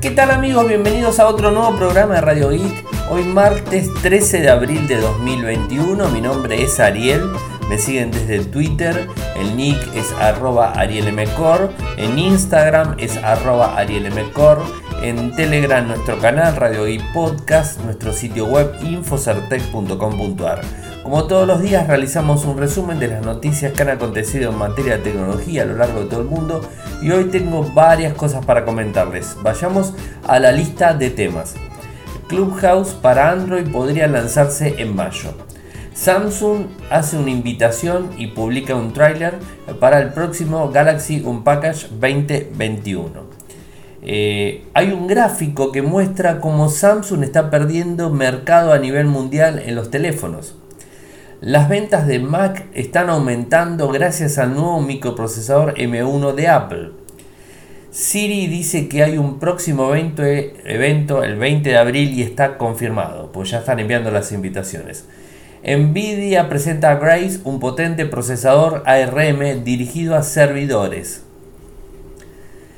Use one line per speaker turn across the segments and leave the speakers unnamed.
¿Qué tal amigos? Bienvenidos a otro nuevo programa de Radio Geek. Hoy martes 13 de abril de 2021. Mi nombre es Ariel. Me siguen desde Twitter. El nick es arroba arielmcor. En Instagram es arroba arielmcor. En Telegram nuestro canal Radio Geek Podcast. Nuestro sitio web infocertec.com.ar. Como todos los días realizamos un resumen de las noticias que han acontecido en materia de tecnología a lo largo de todo el mundo y hoy tengo varias cosas para comentarles. Vayamos a la lista de temas. Clubhouse para Android podría lanzarse en mayo. Samsung hace una invitación y publica un tráiler para el próximo Galaxy Unpackage 2021. Eh, hay un gráfico que muestra cómo Samsung está perdiendo mercado a nivel mundial en los teléfonos. Las ventas de Mac están aumentando gracias al nuevo microprocesador M1 de Apple. Siri dice que hay un próximo evento, evento, el 20 de abril y está confirmado, pues ya están enviando las invitaciones. Nvidia presenta a Grace un potente procesador ARM dirigido a servidores.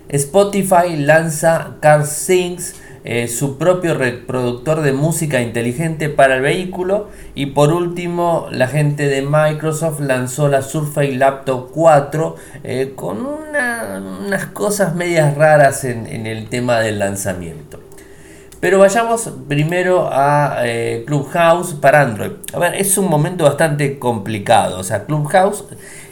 Spotify lanza CarSync eh, su propio reproductor de música inteligente para el vehículo y por último la gente de Microsoft lanzó la Surface Laptop 4 eh, con unas cosas medias raras en, el tema del lanzamiento. Pero vayamos primero a eh, Clubhouse para Android. A ver, es un momento bastante complicado. O sea, Clubhouse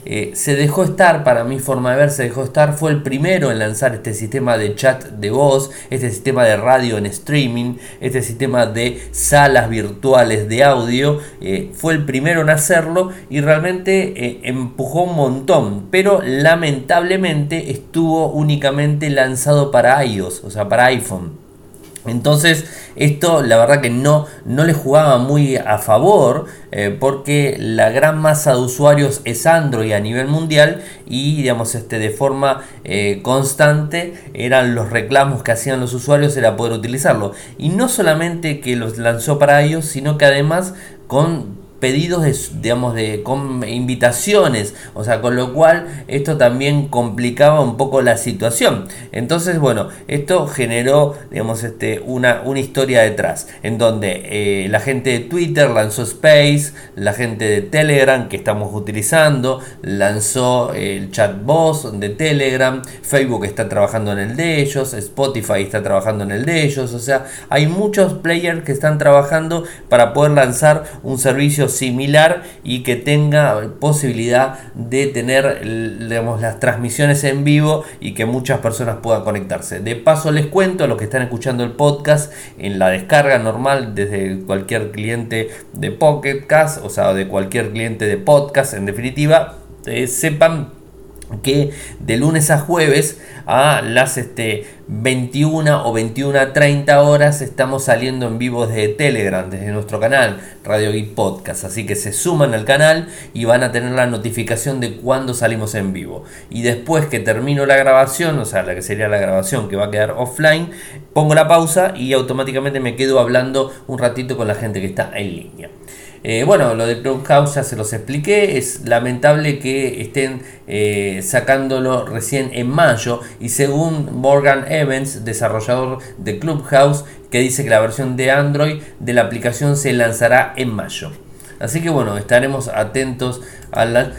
eh, se dejó estar, para mi forma de ver, se dejó estar, fue el primero en lanzar este sistema de chat de voz, este sistema de radio en streaming, este sistema de salas virtuales de audio, eh, fue el primero en hacerlo y realmente eh, empujó un montón, pero lamentablemente estuvo únicamente lanzado para iOS, o sea, para iPhone. Entonces, esto la verdad que no, no le jugaba muy a favor eh, porque la gran masa de usuarios es Android a nivel mundial y digamos este, de forma eh, constante eran los reclamos que hacían los usuarios era poder utilizarlo. Y no solamente que los lanzó para ellos, sino que además con pedidos de, digamos, de con invitaciones, o sea, con lo cual esto también complicaba un poco la situación. Entonces, bueno, esto generó, digamos, este, una, una historia detrás, en donde eh, la gente de Twitter lanzó Space, la gente de Telegram que estamos utilizando lanzó el chat voz de Telegram, Facebook está trabajando en el de ellos, Spotify está trabajando en el de ellos, o sea, hay muchos players que están trabajando para poder lanzar un servicio similar y que tenga posibilidad de tener digamos, las transmisiones en vivo y que muchas personas puedan conectarse. De paso les cuento a los que están escuchando el podcast en la descarga normal desde cualquier cliente de Pocket Cast, o sea, de cualquier cliente de podcast en definitiva, eh, sepan que de lunes a jueves a las este, 21 o 21 a 30 horas estamos saliendo en vivo desde Telegram, desde nuestro canal Radio Geek Podcast. Así que se suman al canal y van a tener la notificación de cuando salimos en vivo. Y después que termino la grabación, o sea, la que sería la grabación que va a quedar offline, pongo la pausa y automáticamente me quedo hablando un ratito con la gente que está en línea. Eh, bueno, lo de Clubhouse ya se los expliqué. Es lamentable que estén eh, sacándolo recién en mayo. Y según Morgan Evans, desarrollador de Clubhouse, que dice que la versión de Android de la aplicación se lanzará en mayo. Así que bueno, estaremos atentos a la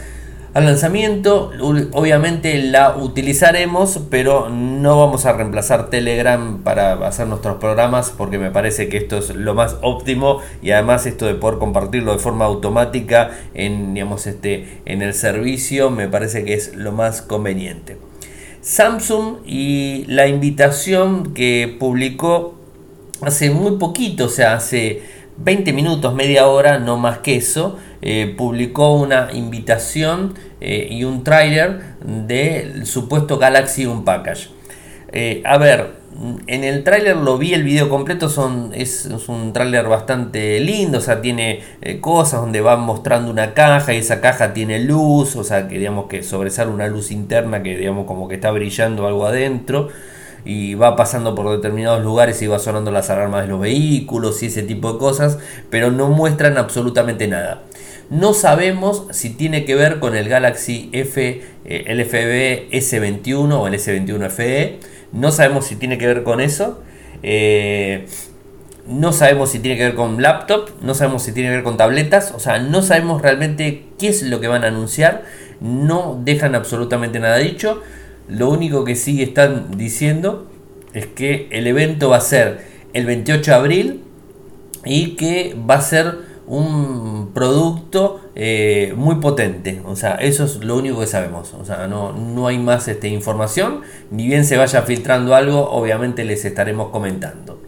al lanzamiento. Obviamente la utilizaremos, pero no vamos a reemplazar Telegram para hacer nuestros programas porque me parece que esto es lo más óptimo y además esto de poder compartirlo de forma automática en, digamos, este, en el servicio me parece que es lo más conveniente. Samsung y la invitación que publicó hace muy poquito, o sea, hace 20 minutos, media hora, no más que eso, eh, publicó una invitación eh, y un trailer del supuesto Galaxy Unpackage. Eh, a ver, en el tráiler lo vi el video completo, son, es, un tráiler bastante lindo, o sea, tiene cosas donde van mostrando una caja y esa caja tiene luz, o sea, que digamos que sobresale una luz interna que digamos como que está brillando algo adentro y va pasando por determinados lugares y va sonando las alarmas de los vehículos y ese tipo de cosas, pero no muestran absolutamente nada. No sabemos si tiene que ver con el Galaxy F, eh, el FB S21 o el S21 FE. No sabemos si tiene que ver con eso. Eh, no sabemos si tiene que ver con laptop, no sabemos si tiene que ver con tabletas, o sea, no sabemos realmente qué es lo que van a anunciar, no dejan absolutamente nada dicho, lo único que sí están diciendo es que el evento va a ser el 28 de abril y que va a ser un producto eh, muy potente. O sea, eso es lo único que sabemos. O sea, no, no hay más este, información. Ni bien se vaya filtrando algo, obviamente les estaremos comentando.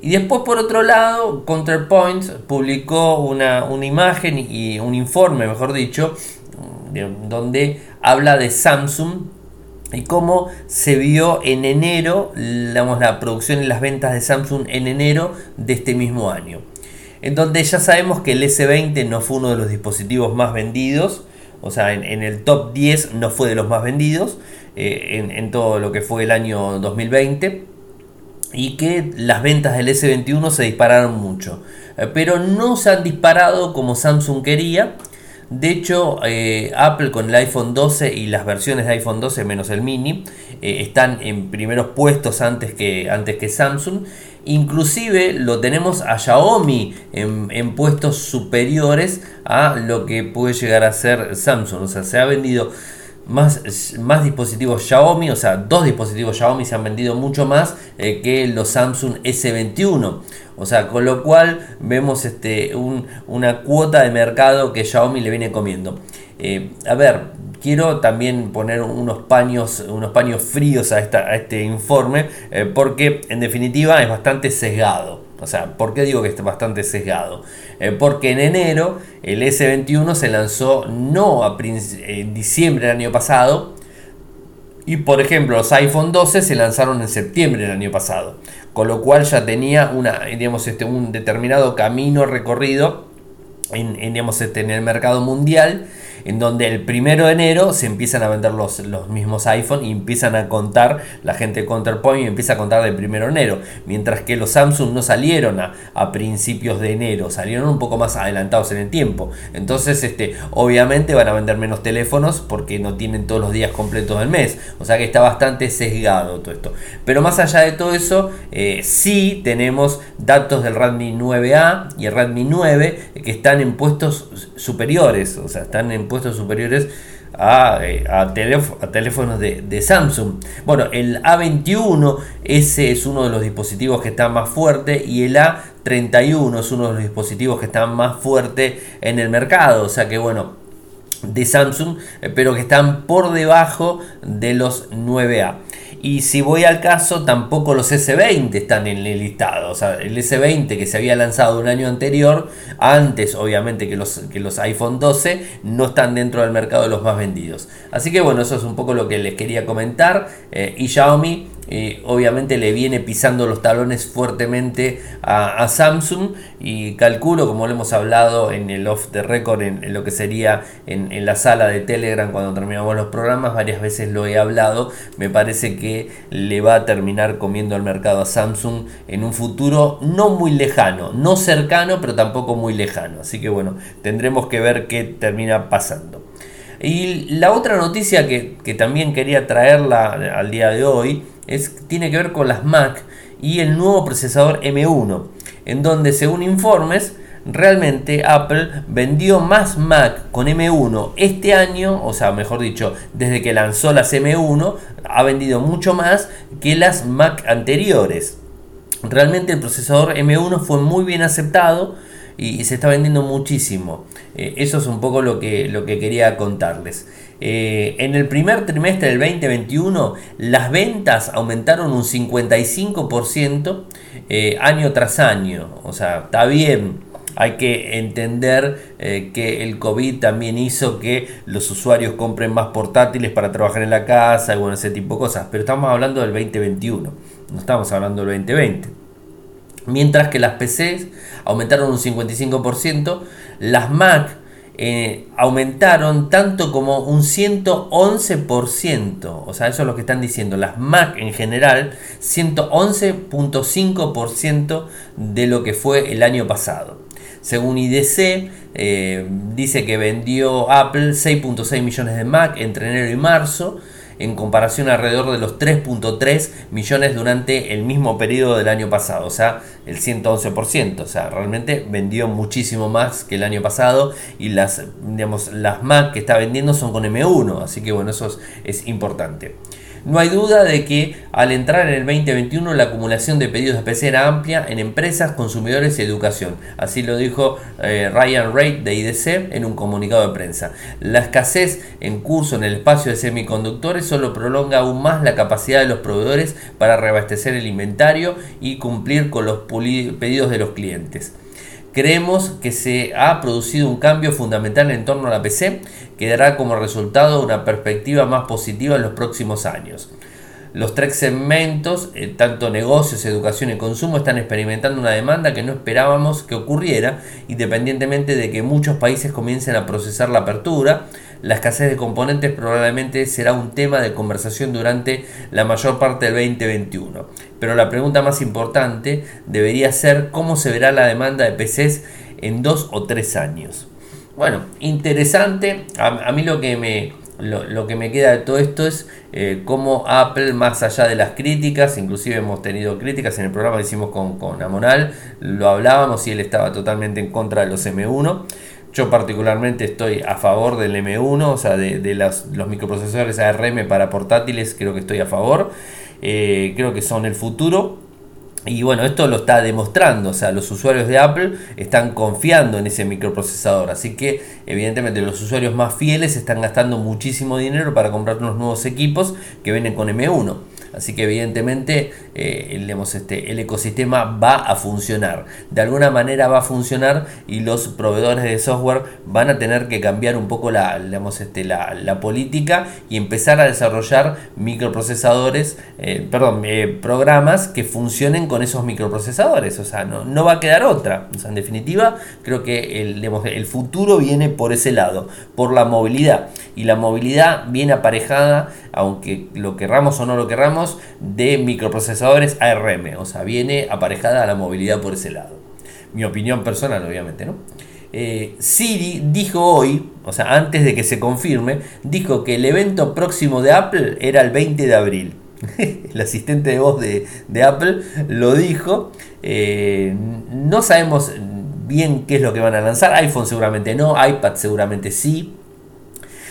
Y después, por otro lado, Counterpoint publicó una, una imagen y un informe, mejor dicho, donde habla de Samsung y cómo se vio en enero la producción y las ventas de Samsung en enero de este mismo año. En donde ya sabemos que el S20 no fue uno de los dispositivos más vendidos, o sea, en, el top 10 no fue de los más vendidos eh, en, en todo lo que fue el año 2020 y que las ventas del S21 se dispararon mucho, eh, pero no se han disparado como Samsung quería de hecho, eh, Apple con el iPhone 12 y las versiones de iPhone 12 menos el mini eh, están en primeros puestos antes que, antes que Samsung. Inclusive lo tenemos a Xiaomi en, en, puestos superiores a lo que puede llegar a ser Samsung. O sea, se ha vendido más, más dispositivos Xiaomi, o sea, dos dispositivos Xiaomi se han vendido mucho más eh, que los Samsung S21. O sea, con lo cual vemos este, una cuota de mercado que Xiaomi le viene comiendo. Eh, a ver, quiero también poner unos paños, unos paños fríos a, este informe, eh, porque en definitiva es bastante sesgado. O sea, ¿por qué digo que está bastante sesgado? Eh, porque en enero el S21 se lanzó no a en diciembre del año pasado, y por ejemplo los iPhone 12 se lanzaron en septiembre del año pasado, con lo cual ya tenía una, digamos, este, un determinado camino recorrido en, este, en el mercado mundial en donde el primero de enero se empiezan a vender los, los mismos iPhone y empiezan a contar, la gente de Counterpoint empieza a contar del primero de enero, mientras que los Samsung no salieron a, a, principios de enero, salieron un poco más adelantados en el tiempo. Entonces, este, obviamente van a vender menos teléfonos porque no tienen todos los días completos del mes, o sea que está bastante sesgado todo esto. Pero más allá de todo eso, eh, sí tenemos datos del Redmi 9A y el Redmi 9 que están en puestos superiores, o sea, están en puestos superiores a, eh, a, teléfonos de, Samsung. Bueno, el A21, ese es uno de los dispositivos que está más fuerte y el A31 es uno de los dispositivos que están más fuerte en el mercado. O sea que bueno, de Samsung, eh, pero que están por debajo de los 9A. Y si voy al caso, tampoco los S20 están en el listado. O sea, el S20 que se había lanzado un año anterior, antes obviamente que los, que los iPhone 12, no están dentro del mercado de los más vendidos. Así que bueno, eso es un poco lo que les quería comentar. Eh, y Xiaomi obviamente le viene pisando los talones fuertemente a, Samsung y calculo, como lo hemos hablado en el off the record, en, lo que sería en, la sala de Telegram cuando terminamos los programas, varias veces lo he hablado, me parece que le va a terminar comiendo el mercado a Samsung en un futuro no muy lejano, no cercano, pero tampoco muy lejano. Así que bueno, tendremos que ver qué termina pasando. Y la otra noticia que, que también quería traerla al día de hoy es, tiene que ver con las Mac y el nuevo procesador M1, en donde según informes, realmente Apple vendió más Mac con M1 este año, o sea, mejor dicho, desde que lanzó las M1, ha vendido mucho más que las Mac anteriores. Realmente el procesador M1 fue muy bien aceptado y, se está vendiendo muchísimo. Eh, eso es un poco lo que, lo que quería contarles. Eh, en el primer trimestre del 2021 las ventas aumentaron un 55% eh, año tras año. O sea, está bien. Hay que entender que el COVID también hizo que los usuarios compren más portátiles para trabajar en la casa y bueno, ese tipo de cosas. Pero estamos hablando del 2021, no estamos hablando del 2020. Mientras que las PCs aumentaron un 55%, las Mac eh, aumentaron tanto como un 111%. O sea, eso es lo que están diciendo. Las Mac en general, 111.5% de lo que fue el año pasado. Según IDC, eh, dice que vendió Apple 6.6 millones de Mac entre enero y marzo en comparación alrededor de los 3.3 millones durante el mismo periodo del año pasado, o sea, el 111%, o sea, realmente vendió muchísimo más que el año pasado y las, digamos, las Mac que está vendiendo son con M1, así que bueno, eso es importante. No hay duda de que al entrar en el 2021 la acumulación de pedidos de PC era amplia en empresas, consumidores y educación. Así lo dijo eh, Ryan Reid de IDC en un comunicado de prensa. La escasez en curso en el espacio de semiconductores solo prolonga aún más la capacidad de los proveedores para reabastecer el inventario y cumplir con los pedidos de los clientes. Creemos que se ha producido un cambio fundamental en torno a la PC que dará como resultado una perspectiva más positiva en los próximos años. Los tres segmentos, eh, tanto negocios, educación y consumo, están experimentando una demanda que no esperábamos que ocurriera, independientemente de que muchos países comiencen a procesar la apertura. La escasez de componentes probablemente será un tema de conversación durante la mayor parte del 2021. Pero la pregunta más importante debería ser cómo se verá la demanda de PCs en dos o tres años. Bueno, interesante. a mí lo que me, lo, que me queda de todo esto es eh, cómo Apple, más allá de las críticas, inclusive hemos tenido críticas en el programa que hicimos con, con Amonal, lo hablábamos y él estaba totalmente en contra de los M1. Yo particularmente estoy a favor del M1, o sea, de, los microprocesores ARM para portátiles, creo que estoy a favor. Eh, creo que son el futuro. Y bueno, esto lo está demostrando, o sea, los usuarios de Apple están confiando en ese microprocesador, así que evidentemente los usuarios más fieles están gastando muchísimo dinero para comprar unos nuevos equipos que vienen con M1. Así que evidentemente eh, este, el ecosistema va a funcionar. De alguna manera va a funcionar y los proveedores de software van a tener que cambiar un poco la, este, la, política y empezar a desarrollar microprocesadores, eh, perdón, eh, programas que funcionen con esos microprocesadores. O sea, no, no va a quedar otra. en definitiva, creo que el, el futuro viene por ese lado, por la movilidad. Y la movilidad viene aparejada, aunque lo querramos o no lo querramos, de microprocesadores ARM, o sea, viene aparejada a la movilidad por ese lado. Mi opinión personal, obviamente, ¿no? Eh, Siri dijo hoy, o sea, antes de que se confirme, dijo que el evento próximo de Apple era el 20 de abril. el asistente de voz de, Apple lo dijo. Eh, no sabemos bien qué es lo que van a lanzar. iPhone seguramente no, iPad seguramente sí.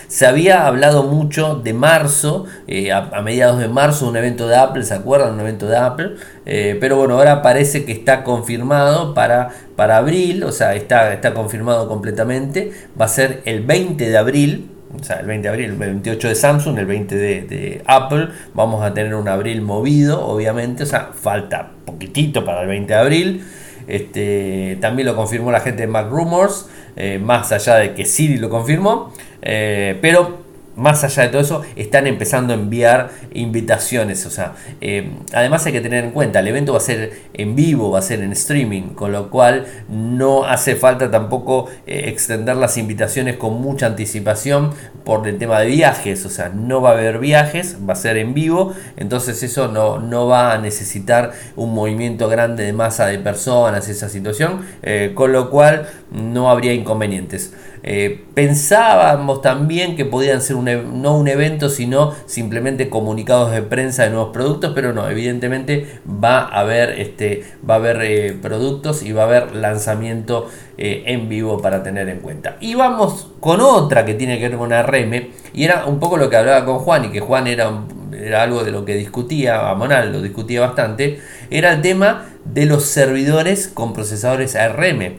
Se había hablado mucho de marzo, eh, a, mediados de marzo, un evento de Apple, ¿se acuerdan? Un evento de Apple. Eh, pero bueno, ahora parece que está confirmado para, para abril, o sea, está, está confirmado completamente. Va a ser el 20 de abril, o sea, el 20 de abril, el 28 de Samsung, el 20 de, Apple, vamos a tener un abril movido, obviamente, o sea, falta poquitito para el 20 de abril. Este, también lo confirmó la gente de Mac Rumors, eh, más allá de que Siri lo confirmó. Eh, pero más allá de todo eso, están empezando a enviar invitaciones. O sea, eh, además hay que tener en cuenta, el evento va a ser en vivo, va a ser en streaming, con lo cual no hace falta tampoco eh, extender las invitaciones con mucha anticipación por el tema de viajes. O sea, no va a haber viajes, va a ser en vivo, entonces eso no, no va a necesitar un movimiento grande de masa de personas, esa situación, con lo cual no habría inconvenientes. Eh, pensábamos también que podían ser e, no un evento, sino simplemente comunicados de prensa de nuevos productos, pero no, evidentemente va a haber, este, va a haber eh, productos y va a haber lanzamiento eh, en vivo para tener en cuenta. Y vamos con otra que tiene que ver con ARM, y era un poco lo que hablaba con Juan, y que Juan era, era algo de lo que discutía, Monal lo discutía bastante, era el tema de los servidores con procesadores ARM.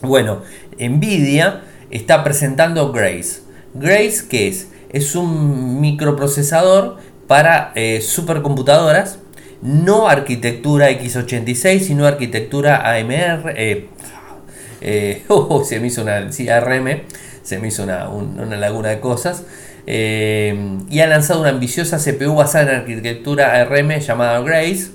Bueno, Nvidia está presentando Grace. Grace, ¿qué es? Es un microprocesador para eh, supercomputadoras, no arquitectura x86, sino arquitectura AMR. Eh, eh, oh, se me hizo una. ARM, se me hizo una, una laguna de cosas. y ha lanzado una ambiciosa CPU basada en arquitectura ARM llamada Grace,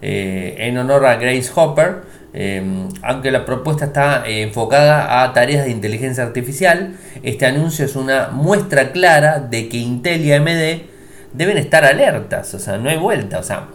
en honor a Grace Hopper Em, aunque la propuesta está eh, enfocada a tareas de inteligencia artificial, este anuncio es una muestra clara de que Intel y AMD deben estar alertas, o sea, no hay vuelta, o sea,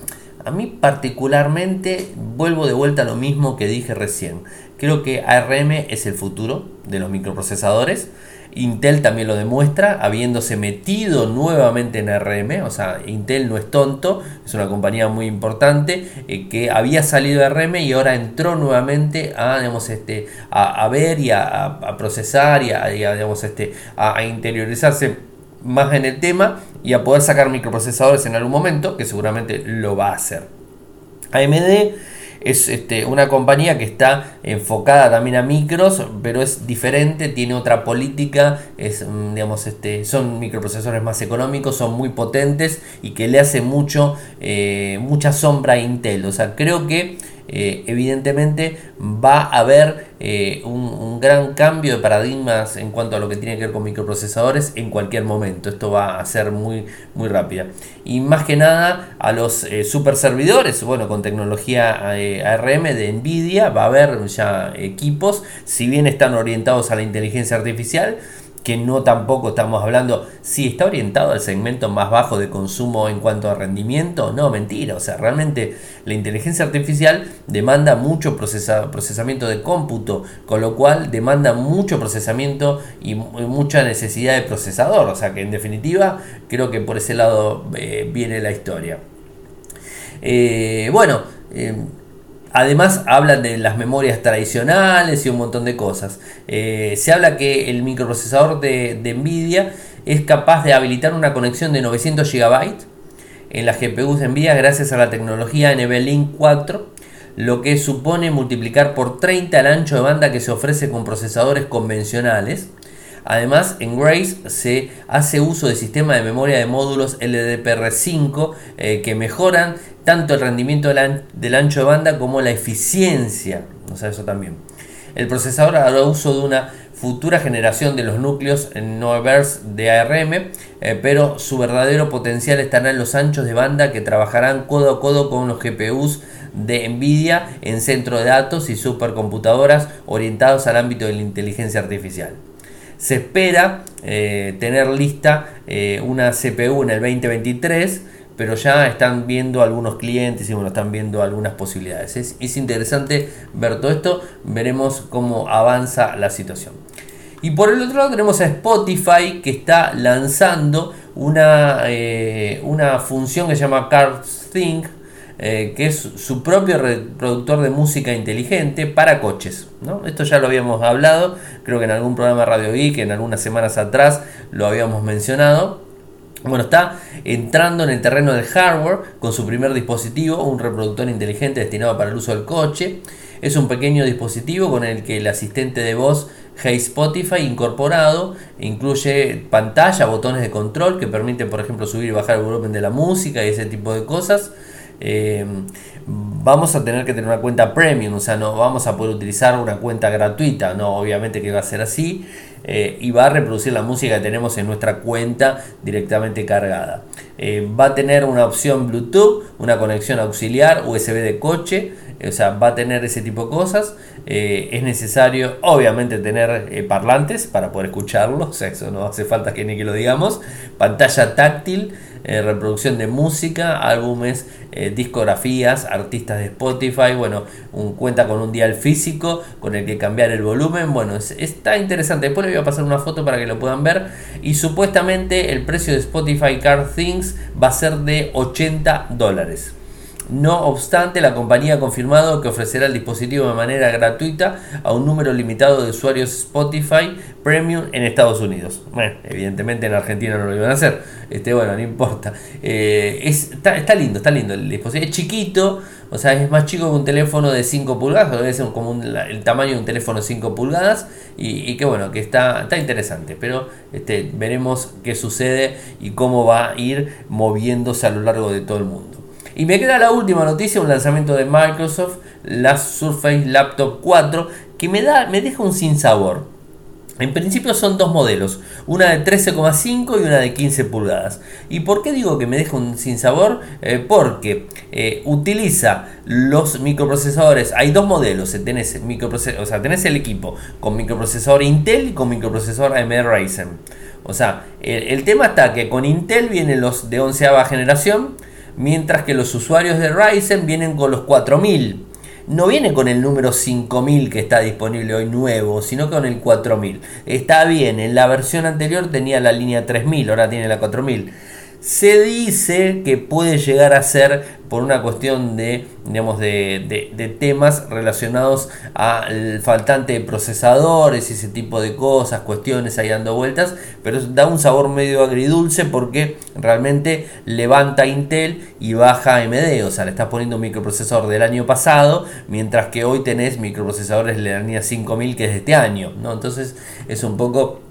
a mí particularmente vuelvo de vuelta a lo mismo que dije recién. Creo que ARM es el futuro de los microprocesadores Intel también lo demuestra, habiéndose metido nuevamente en RM, o sea, Intel no es tonto, es una compañía muy importante eh, que había salido de RM y ahora entró nuevamente a, digamos, este, a, ver y a, procesar y, a, digamos, este, a interiorizarse más en el tema y a poder sacar microprocesadores en algún momento, que seguramente lo va a hacer. AMD es este, una compañía que está enfocada también a micros, pero es diferente, tiene otra política, es, mm, digamos, este, son microprocesores más económicos, son muy potentes y que le hace mucho, eh, mucha sombra a Intel. O sea, creo que eh, evidentemente va a haber eh, un, gran cambio de paradigmas en cuanto a lo que tiene que ver con microprocesadores en cualquier momento. Esto va a ser muy, muy rápida. Y más que nada a los eh, super servidores, bueno, con tecnología ARM de Nvidia va a haber ya equipos, si bien están orientados a la inteligencia artificial, que no tampoco estamos hablando, si está orientado al segmento más bajo de consumo en cuanto a rendimiento, no, mentira, o sea, realmente la inteligencia artificial demanda mucho procesamiento de cómputo, con lo cual demanda mucho procesamiento y mucha necesidad de procesador, o sea que en definitiva creo que por ese lado eh, viene la historia. Eh, bueno, eh, Además hablan de las memorias tradicionales y un montón de cosas. Eh, se habla que el microprocesador de, Nvidia es capaz de habilitar una conexión de 900 GB en las GPUs de Nvidia gracias a la tecnología NVLink 4, lo que supone multiplicar por 30 el ancho de banda que se ofrece con procesadores convencionales. Además, en Grace se hace uso de sistema de memoria de módulos LDPR5 eh, que mejoran tanto el rendimiento del, ancho de banda como la eficiencia. O sea, eso también. El procesador hará uso de una futura generación de los núcleos Noveverse de ARM, eh, pero su verdadero potencial estará en los anchos de banda que trabajarán codo a codo con los GPUs de Nvidia en centro de datos y supercomputadoras orientados al ámbito de la inteligencia artificial. Se espera eh, tener lista eh, una CPU en el 2023 pero ya están viendo algunos clientes y bueno, están viendo algunas posibilidades. Es, interesante ver todo esto, veremos cómo avanza la situación. Y por el otro lado tenemos a Spotify que está lanzando una, eh, una función que se llama CarSync, eh, que es su propio reproductor de música inteligente para coches. ¿no? Esto ya lo habíamos hablado, creo que en algún programa Radio Geek, en algunas semanas atrás lo habíamos mencionado. Bueno, está entrando en el terreno del hardware con su primer dispositivo, un reproductor inteligente destinado para el uso del coche. Es un pequeño dispositivo con el que el asistente de voz Hey Spotify incorporado incluye pantalla, botones de control que permiten, por ejemplo, subir y bajar el volumen de la música y ese tipo de cosas. Eh, vamos a tener que tener una cuenta premium, o sea, no vamos a poder utilizar una cuenta gratuita, no, obviamente que va a ser así, eh, y va a reproducir la música que tenemos en nuestra cuenta directamente cargada. Eh, va a tener una opción Bluetooth, una conexión auxiliar, USB de coche, o sea, va a tener ese tipo de cosas. es necesario, obviamente, tener parlantes para poder escucharlo, o eso no hace falta que ni que lo digamos. Pantalla táctil, eh, reproducción de música, álbumes, eh, discografías, artistas de Spotify, bueno, un, cuenta con un dial físico con el que cambiar el volumen, bueno, está interesante, después les voy a pasar una foto para que lo puedan ver y supuestamente el precio de Spotify Car Things va a ser de 80 dólares. No obstante, la compañía ha confirmado que ofrecerá el dispositivo de manera gratuita a un número limitado de usuarios Spotify Premium en Estados Unidos. Bueno, evidentemente en Argentina no lo iban a hacer. Este, bueno, no importa. Eh, está, lindo, está lindo el dispositivo. Es chiquito, o sea, es más chico que un teléfono de 5 pulgadas, debe ser como el tamaño de un teléfono de 5 pulgadas. Y, que bueno, que está, está interesante. Pero este, veremos qué sucede y cómo va a ir moviéndose a lo largo de todo el mundo. Y me queda la última noticia, un lanzamiento de Microsoft, la Surface Laptop 4, que me, da, me deja un sinsabor. En principio son dos modelos, una de 13,5 y una de 15 pulgadas. ¿Y por qué digo que me deja un sinsabor? Eh, porque eh, utiliza los microprocesadores, hay dos modelos, eh, tenés, o sea, el equipo con microprocesador Intel y con microprocesador AMD Ryzen. O sea, el, el tema está que con Intel vienen los de 11 generación, mientras que los usuarios de Ryzen vienen con los 4000. no viene con el número 5000 que está disponible hoy nuevo, sino con el 4000. Está bien, en la versión anterior tenía la línea 3000, ahora tiene la 4000 se dice que puede llegar a ser por una cuestión de, digamos, de, temas relacionados al faltante de procesadores y ese tipo de cosas, cuestiones ahí dando vueltas, pero da un sabor medio agridulce porque realmente levanta Intel y baja AMD, o sea, le estás poniendo un microprocesador del año pasado, mientras que hoy tenés microprocesadores de la línea 5000 que es de este año, ¿no? Entonces es un poco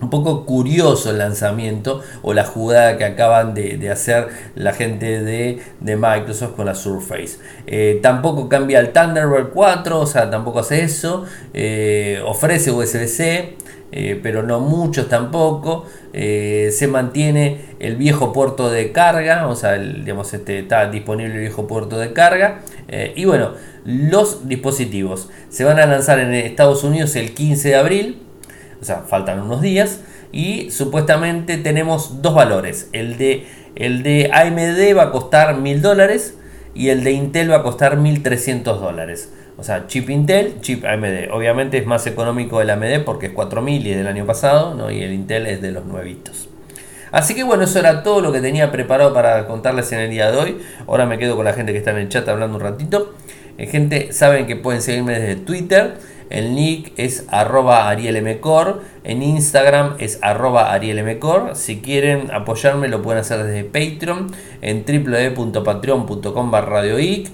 un poco curioso el lanzamiento o la jugada que acaban de, hacer la gente de, Microsoft con la Surface. Eh, tampoco cambia el Thunderbird 4, o sea, tampoco hace eso. Eh, ofrece USB-C, eh, pero no muchos tampoco. se mantiene el viejo puerto de carga, o sea, digamos, este, está disponible el viejo puerto de carga. y bueno, los dispositivos se van a lanzar en Estados Unidos el 15 de abril sea, faltan unos días. Y supuestamente tenemos dos valores. El de, el de AMD va a costar 1000 dólares y el de Intel va a costar 1300 dólares. O sea, chip Intel, chip AMD. Obviamente es más económico el AMD porque es 4000 y es del año pasado, ¿no? y el Intel es de los nuevitos. Así que bueno, eso era todo lo que tenía preparado para contarles en el día de hoy. Ahora me quedo con la gente que está en el chat hablando un ratito. Eh, gente, saben que pueden seguirme desde Twitter el nick es arroba arielmcor. En Instagram es arroba arielmcor. Si quieren apoyarme lo pueden hacer desde Patreon en www.patreon.com radioic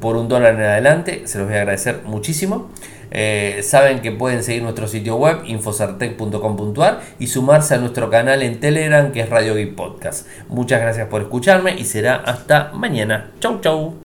por un dólar en adelante. Se los voy a agradecer muchísimo. Eh, saben que pueden seguir nuestro sitio web infosartec.com.ar y sumarse a nuestro canal en Telegram que es Radio Geek Podcast. Muchas gracias por escucharme y será hasta mañana. Chau chau.